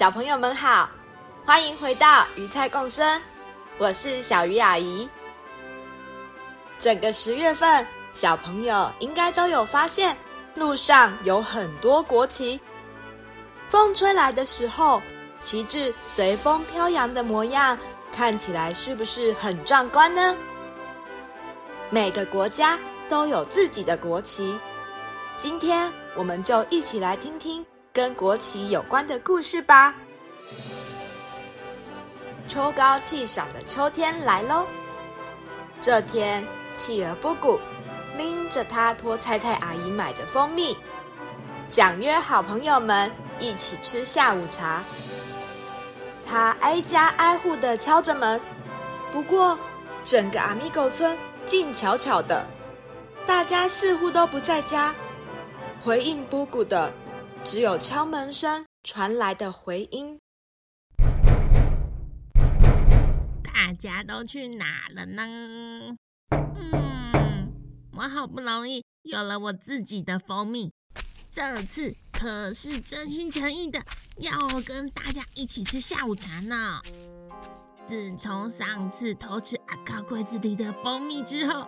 小朋友们好，欢迎回到鱼菜共生，我是小鱼阿姨。整个十月份，小朋友应该都有发现，路上有很多国旗，风吹来的时候，旗帜随风飘扬的模样，看起来是不是很壮观呢？每个国家都有自己的国旗，今天我们就一起来听听跟国旗有关的故事吧。秋高气爽的秋天来喽！这天，企鹅布谷拎着他托菜菜阿姨买的蜂蜜，想约好朋友们一起吃下午茶。他挨家挨户的敲着门，不过整个阿米狗村静悄悄的，大家似乎都不在家。回应布谷的，只有敲门声传来的回音。大家都去哪了呢？嗯，我好不容易有了我自己的蜂蜜，这次。可是真心诚意的要跟大家一起吃下午茶呢。自从上次偷吃阿高柜子里的蜂蜜之后，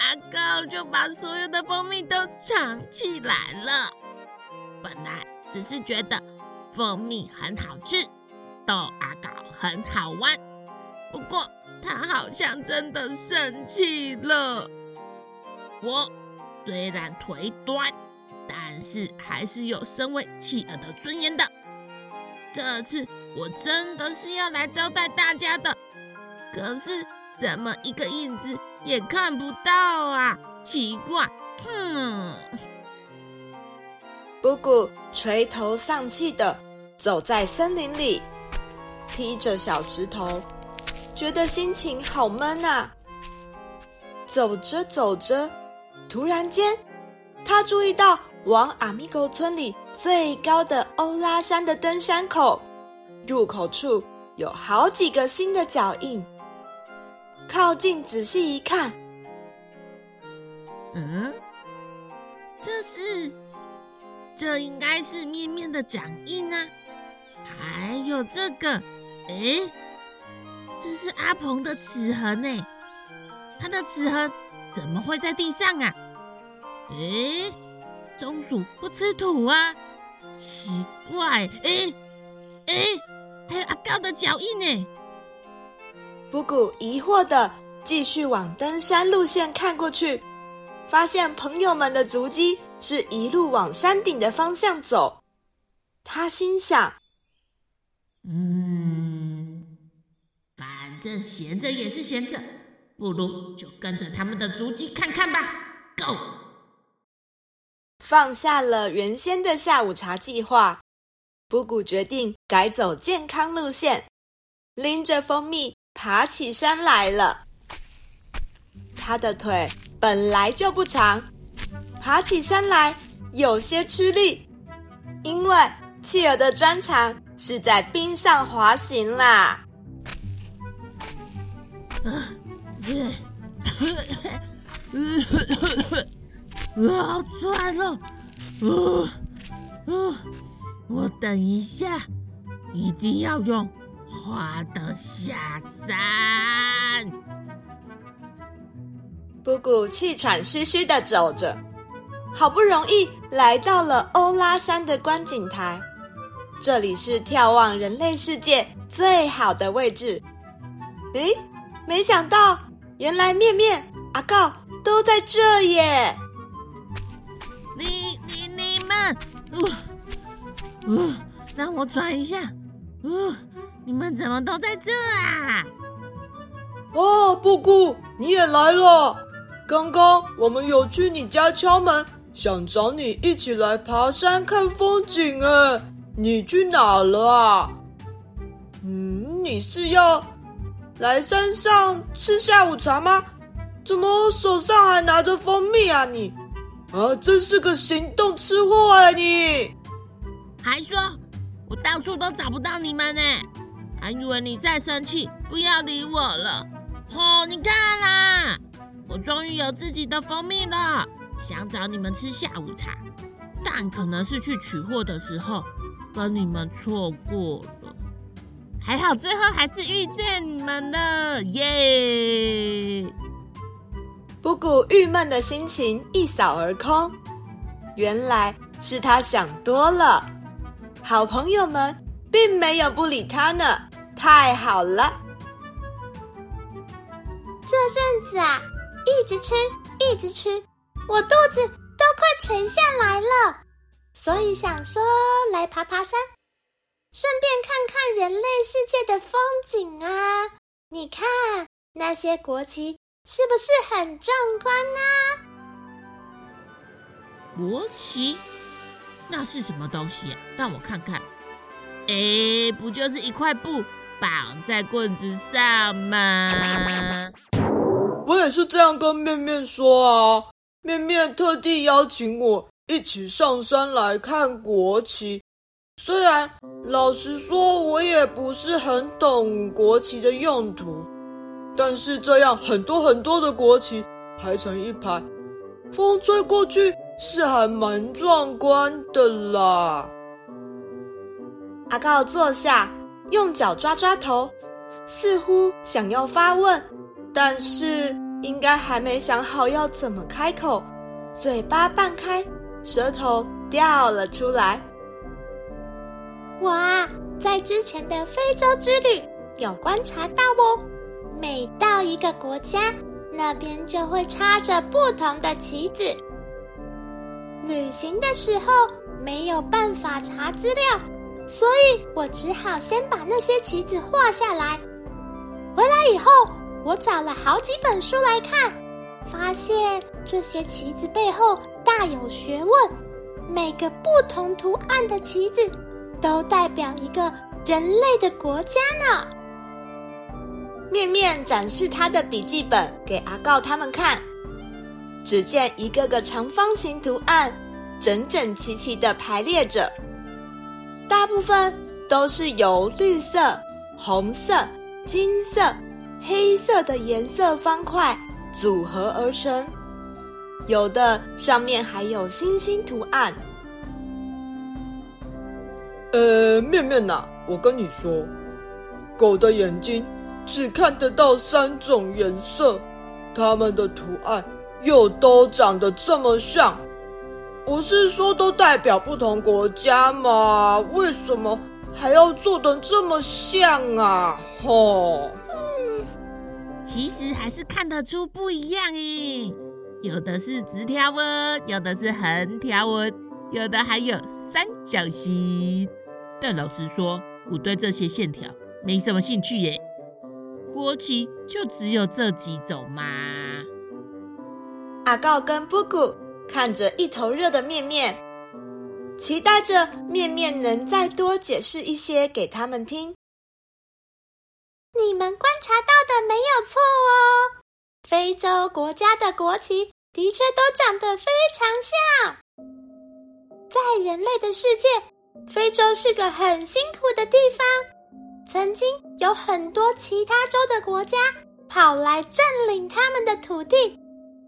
阿高就把所有的蜂蜜都藏起来了。只是觉得蜂蜜很好吃，逗阿高很好玩，不过他好像真的生气了。我虽然腿短。但是还是有身为企鹅的尊严的。这次我真的是要来招待大家的，可是怎么一个影子也看不到啊？奇怪，哼！姑姑垂头丧气的走在森林里，踢着小石头，觉得心情好闷啊。走着走着，突然间，他注意到。往阿米狗村里最高的欧拉山的登山口入口处有好几个新的脚印。靠近仔细一看，嗯，这是，这应该是面面的掌印啊。还有这个，诶，这是阿鹏的齿痕呢。他的齿痕怎么会在地上啊？诶。松鼠不吃土啊，奇怪！哎哎，还有阿高的脚印呢。布谷疑惑的继续往登山路线看过去，发现朋友们的足迹是一路往山顶的方向走。他心想：“嗯，反正闲着也是闲着，不如就跟着他们的足迹看看吧。”Go！放下了原先的下午茶计划，布谷决定改走健康路线，拎着蜂蜜爬起山来了。他的腿本来就不长，爬起山来有些吃力，因为企鹅的专长是在冰上滑行啦。好喘哦！呃呃，我等一下一定要用滑的下山。布谷气喘吁吁的走着，好不容易来到了欧拉山的观景台，这里是眺望人类世界最好的位置。诶，没想到原来面面、阿告都在这耶！你你你们，呜、呃、呜、呃，让我转一下，呜、呃，你们怎么都在这啊？哦，布谷，你也来了。刚刚我们有去你家敲门，想找你一起来爬山看风景。哎，你去哪了啊？嗯，你是要来山上吃下午茶吗？怎么手上还拿着蜂蜜啊你？啊，真是个行动吃货啊你！还说我到处都找不到你们呢，还以为你在生气，不要理我了。哦，你看啦，我终于有自己的蜂蜜了，想找你们吃下午茶，但可能是去取货的时候跟你们错过了。还好最后还是遇见你们了，耶！布谷郁闷的心情一扫而空，原来是他想多了。好朋友们并没有不理他呢，太好了。这阵子啊，一直吃，一直吃，我肚子都快沉下来了，所以想说来爬爬山，顺便看看人类世界的风景啊。你看那些国旗。是不是很壮观呢？国旗？那是什么东西啊？让我看看。哎，不就是一块布绑在棍子上吗？我也是这样跟面面说啊。面面特地邀请我一起上山来看国旗。虽然老实说，我也不是很懂国旗的用途。但是这样很多很多的国旗排成一排，风吹过去是还蛮壮观的啦。阿告坐下，用脚抓抓头，似乎想要发问，但是应该还没想好要怎么开口，嘴巴半开，舌头掉了出来。我啊，在之前的非洲之旅有观察到哦。每到一个国家，那边就会插着不同的旗子。旅行的时候没有办法查资料，所以我只好先把那些旗子画下来。回来以后，我找了好几本书来看，发现这些旗子背后大有学问。每个不同图案的旗子，都代表一个人类的国家呢。面面展示他的笔记本给阿告他们看，只见一个个长方形图案整整齐齐的排列着，大部分都是由绿色、红色、金色、黑色的颜色方块组合而成，有的上面还有星星图案。呃，面面呐，我跟你说，狗的眼睛。只看得到三种颜色，它们的图案又都长得这么像，不是说都代表不同国家吗？为什么还要做得这么像啊？吼！其实还是看得出不一样诶，有的是直条纹，有的是横条纹，有的还有三角形。但老实说，我对这些线条没什么兴趣耶。国旗就只有这几种吗？阿告跟布谷看着一头热的面面，期待着面面能再多解释一些给他们听。你们观察到的没有错哦，非洲国家的国旗的确都长得非常像。在人类的世界，非洲是个很辛苦的地方。曾经有很多其他州的国家跑来占领他们的土地，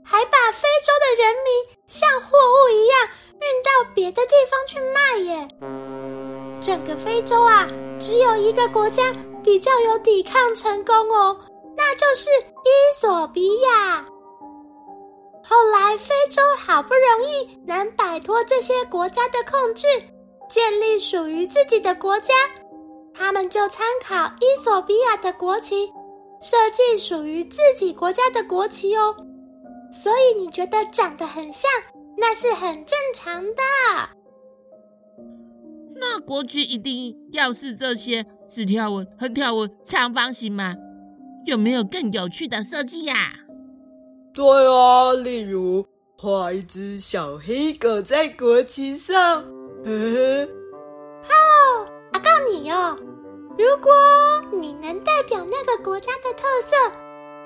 还把非洲的人民像货物一样运到别的地方去卖耶。整个非洲啊，只有一个国家比较有抵抗成功哦，那就是伊索比亚。后来非洲好不容易能摆脱这些国家的控制，建立属于自己的国家。他们就参考伊索比亚的国旗，设计属于自己国家的国旗哦。所以你觉得长得很像，那是很正常的。那国旗一定要是这些直条纹、横条纹、长方形吗？有没有更有趣的设计呀？对啊，例如画一只小黑狗在国旗上。呵呵。哦，阿告你哦，如果你能代表那个国家的特色，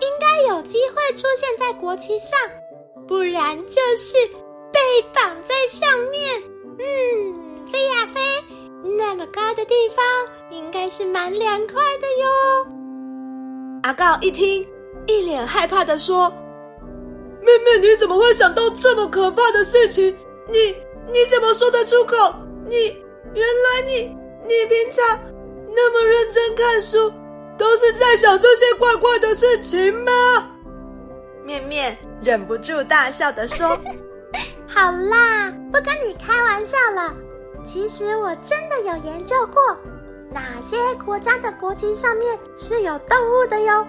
应该有机会出现在国旗上，不然就是被绑在上面。嗯，飞呀飞，那么高的地方应该是蛮凉快的哟。阿告一听，一脸害怕的说。面面，你怎么会想到这么可怕的事情？你你怎么说得出口？你原来你你平常那么认真看书，都是在想这些怪怪的事情吗？面面忍不住大笑的说：“好啦，不跟你开玩笑了。其实我真的有研究过，哪些国家的国旗上面是有动物的哟。”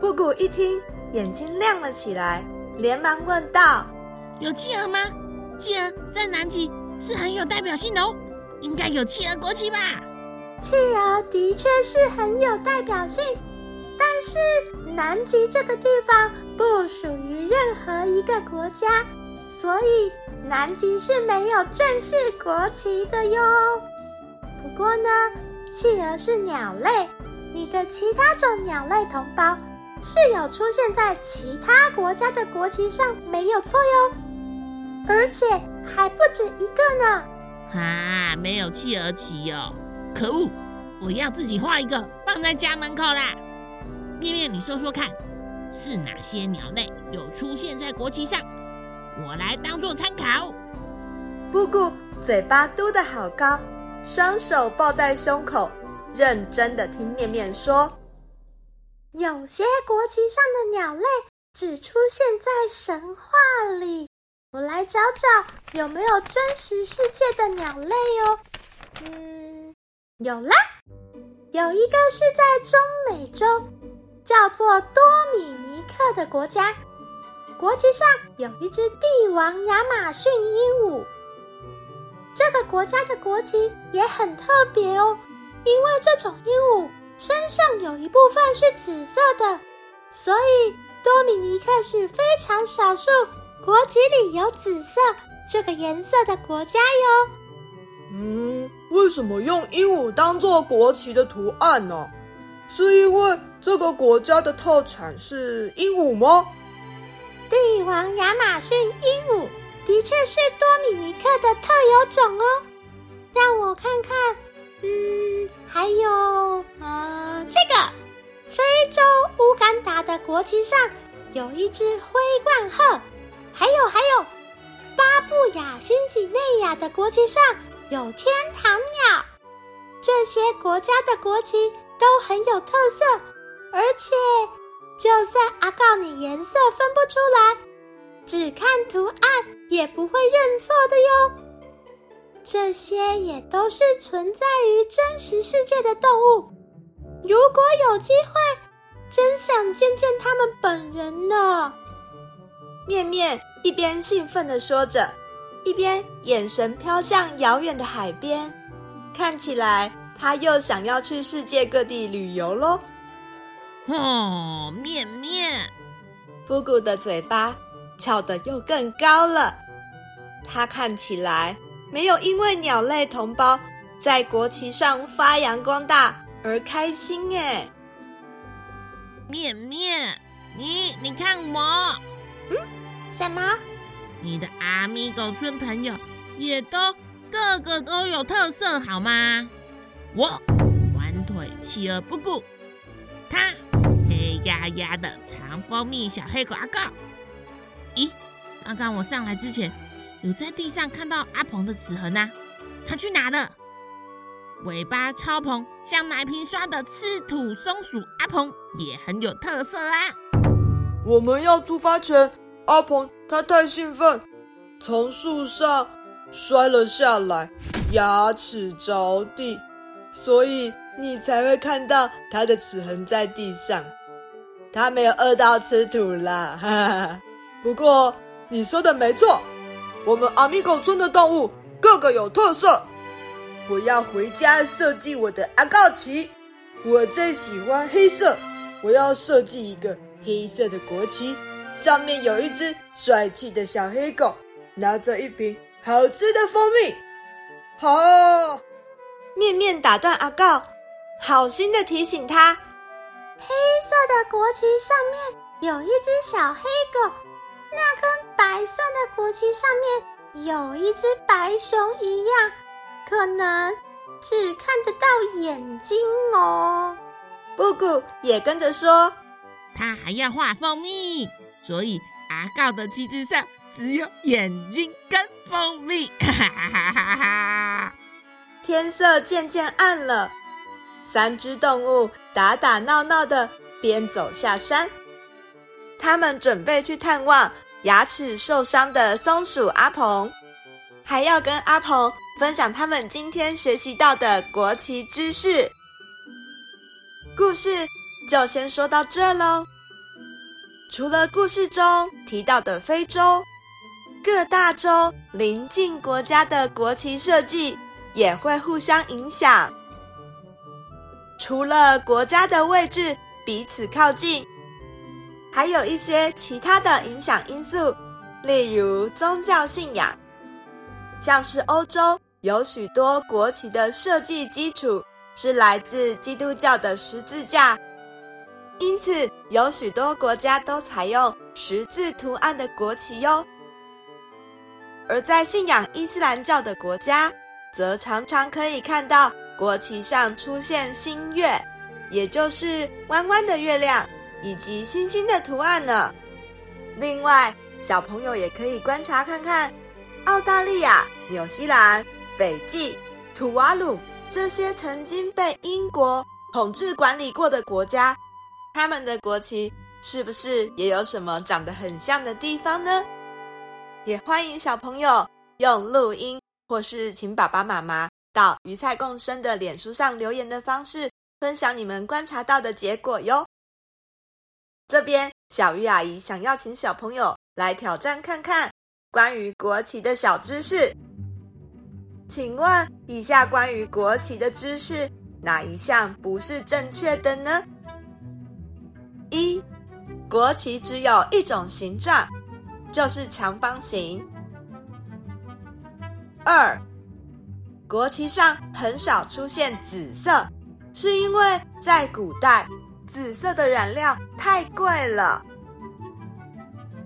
布谷一听。眼睛亮了起来，连忙问道：“有企鹅吗？企鹅在南极是很有代表性的哦，应该有企鹅国旗吧？”企鹅的确是很有代表性，但是南极这个地方不属于任何一个国家，所以南极是没有正式国旗的哟。不过呢，企鹅是鸟类，你的其他种鸟类同胞。是有出现在其他国家的国旗上，没有错哟，而且还不止一个呢。啊，没有企鹅旗哦，可恶！我要自己画一个放在家门口啦。面面，你说说看，是哪些鸟类有出现在国旗上？我来当做参考。布谷嘴巴嘟得好高，双手抱在胸口，认真的听面面说。有些国旗上的鸟类只出现在神话里，我来找找有没有真实世界的鸟类哦。嗯，有啦，有一个是在中美洲，叫做多米尼克的国家，国旗上有一只帝王亚马逊鹦鹉。这个国家的国旗也很特别哦，因为这种鹦鹉。身上有一部分是紫色的，所以多米尼克是非常少数国旗里有紫色这个颜色的国家哟。嗯，为什么用鹦鹉当做国旗的图案呢？是因为这个国家的特产是鹦鹉吗？王亚马逊鹦鹉的确是多米尼克的特有种哦。让我看看，嗯。还有，呃，这个非洲乌干达的国旗上有一只灰冠鹤，还有还有，巴布亚新几内亚的国旗上有天堂鸟。这些国家的国旗都很有特色，而且就算阿告你颜色分不出来，只看图案也不会认错的哟。这些也都是存在于真实世界的动物。如果有机会，真想见见他们本人呢。面面一边兴奋地说着，一边眼神飘向遥远的海边，看起来他又想要去世界各地旅游喽。哦，面面，布谷的嘴巴翘得又更高了，它看起来。没有因为鸟类同胞在国旗上发扬光大而开心哎。面面，你你看我，嗯，什么？你的阿米狗村朋友也都个个都有特色好吗？我短腿企鹅布谷，他黑压压的长蜂蜜小黑狗阿告。咦，刚刚我上来之前。有在地上看到阿鹏的齿痕啊，他去哪了？尾巴超蓬，像奶瓶刷的吃土松鼠阿鹏也很有特色啊。我们要出发前，阿鹏他太兴奋，从树上摔了下来，牙齿着地，所以你才会看到他的齿痕在地上。他没有饿到吃土啦，哈哈。不过你说的没错。我们阿米狗村的动物个个有特色，我要回家设计我的阿告旗。我最喜欢黑色，我要设计一个黑色的国旗，上面有一只帅气的小黑狗，拿着一瓶好吃的蜂蜜。好，面面打断阿告，好心的提醒他：黑色的国旗上面有一只小黑狗，那跟白色的国旗上面有一只白熊一样，可能只看得到眼睛哦。布谷也跟着说，他还要画蜂蜜，所以阿告的旗帜上只有眼睛跟蜂蜜。哈哈哈哈哈！天色渐渐暗了，三只动物打打闹闹的边走下山。他们准备去探望牙齿受伤的松鼠阿鹏，还要跟阿鹏分享他们今天学习到的国旗知识。故事就先说到这喽。除了故事中提到的非洲，各大洲邻近国家的国旗设计也会互相影响。除了国家的位置彼此靠近，还有一些其他的影响因素，例如宗教信仰。像是欧洲有许多国旗的设计基础是来自基督教的十字架，因此有许多国家都采用十字图案的国旗哟。而在信仰伊斯兰教的国家，则常常可以看到国旗上出现星月，也就是弯弯的月亮以及星星的图案呢。另外，小朋友也可以观察看看，澳大利亚、纽西兰、斐济、土瓦鲁这些曾经被英国统治管理过的国家，他们的国旗是不是也有什么长得很像的地方呢？也欢迎小朋友用录音，或是请爸爸妈妈到鱼菜共生的脸书上留言的方式，分享你们观察到的结果哟。这边小鱼阿姨想要请小朋友来挑战看看关于国旗的小知识。请问以下关于国旗的知识，哪一项不是正确的呢？一，国旗只有一种形状。就是长方形。二，国旗上很少出现紫色，是因为在古代，紫色的染料太贵了。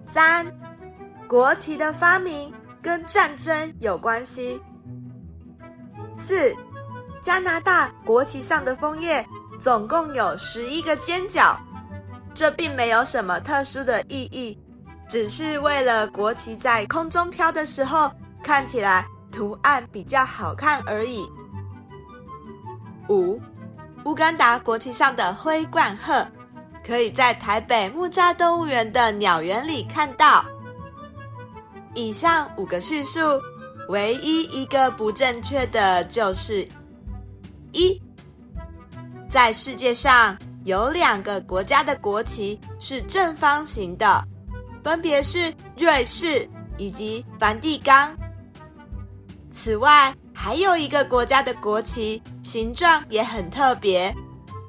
三，国旗的发明跟战争有关系。四，加拿大国旗上的枫叶总共有十一个尖角，这并没有什么特殊的意义。只是为了国旗在空中飘的时候看起来图案比较好看而已。五，乌干达国旗上的灰冠鹤，可以在台北木栅动物园的鸟园里看到。以上五个叙述，唯一一个不正确的就是一，在世界上有两个国家的国旗是正方形的。分别是瑞士以及梵蒂冈。此外，还有一个国家的国旗形状也很特别，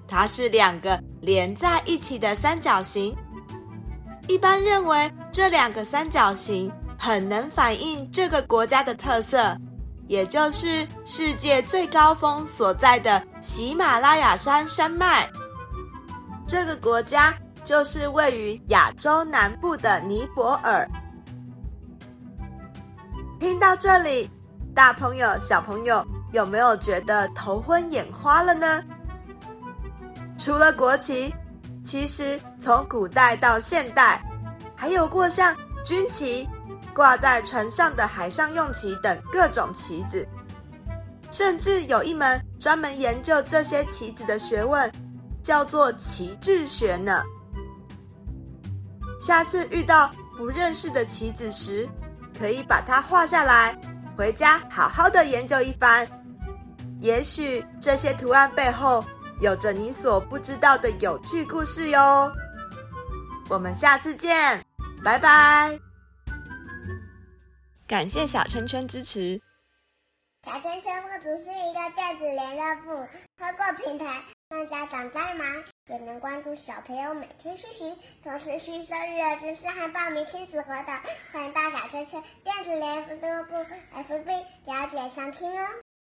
它是两个连在一起的三角形。一般认为，这两个三角形很能反映这个国家的特色，也就是世界最高峰所在的喜马拉雅山山脉。这个国家。就是位于亚洲南部的尼泊尔。听到这里，大朋友、小朋友有没有觉得头昏眼花了呢？除了国旗，其实从古代到现代，还有过像军旗、挂在船上的海上用旗等各种旗子，甚至有一门专门研究这些旗子的学问，叫做旗帜学呢。下次遇到不认识的旗子时，可以把它画下来，回家好好的研究一番。也许这些图案背后有着你所不知道的有趣故事哟。我们下次见，拜拜！感谢小圈圈支持。小圈圈不只是一个电子联络部，通过平台。让家长再忙也能关注小朋友每天学习，同时吸收育儿知识和报名亲子活动。欢迎到小圈圈电子联合俱乐部 FB 了解详情哦。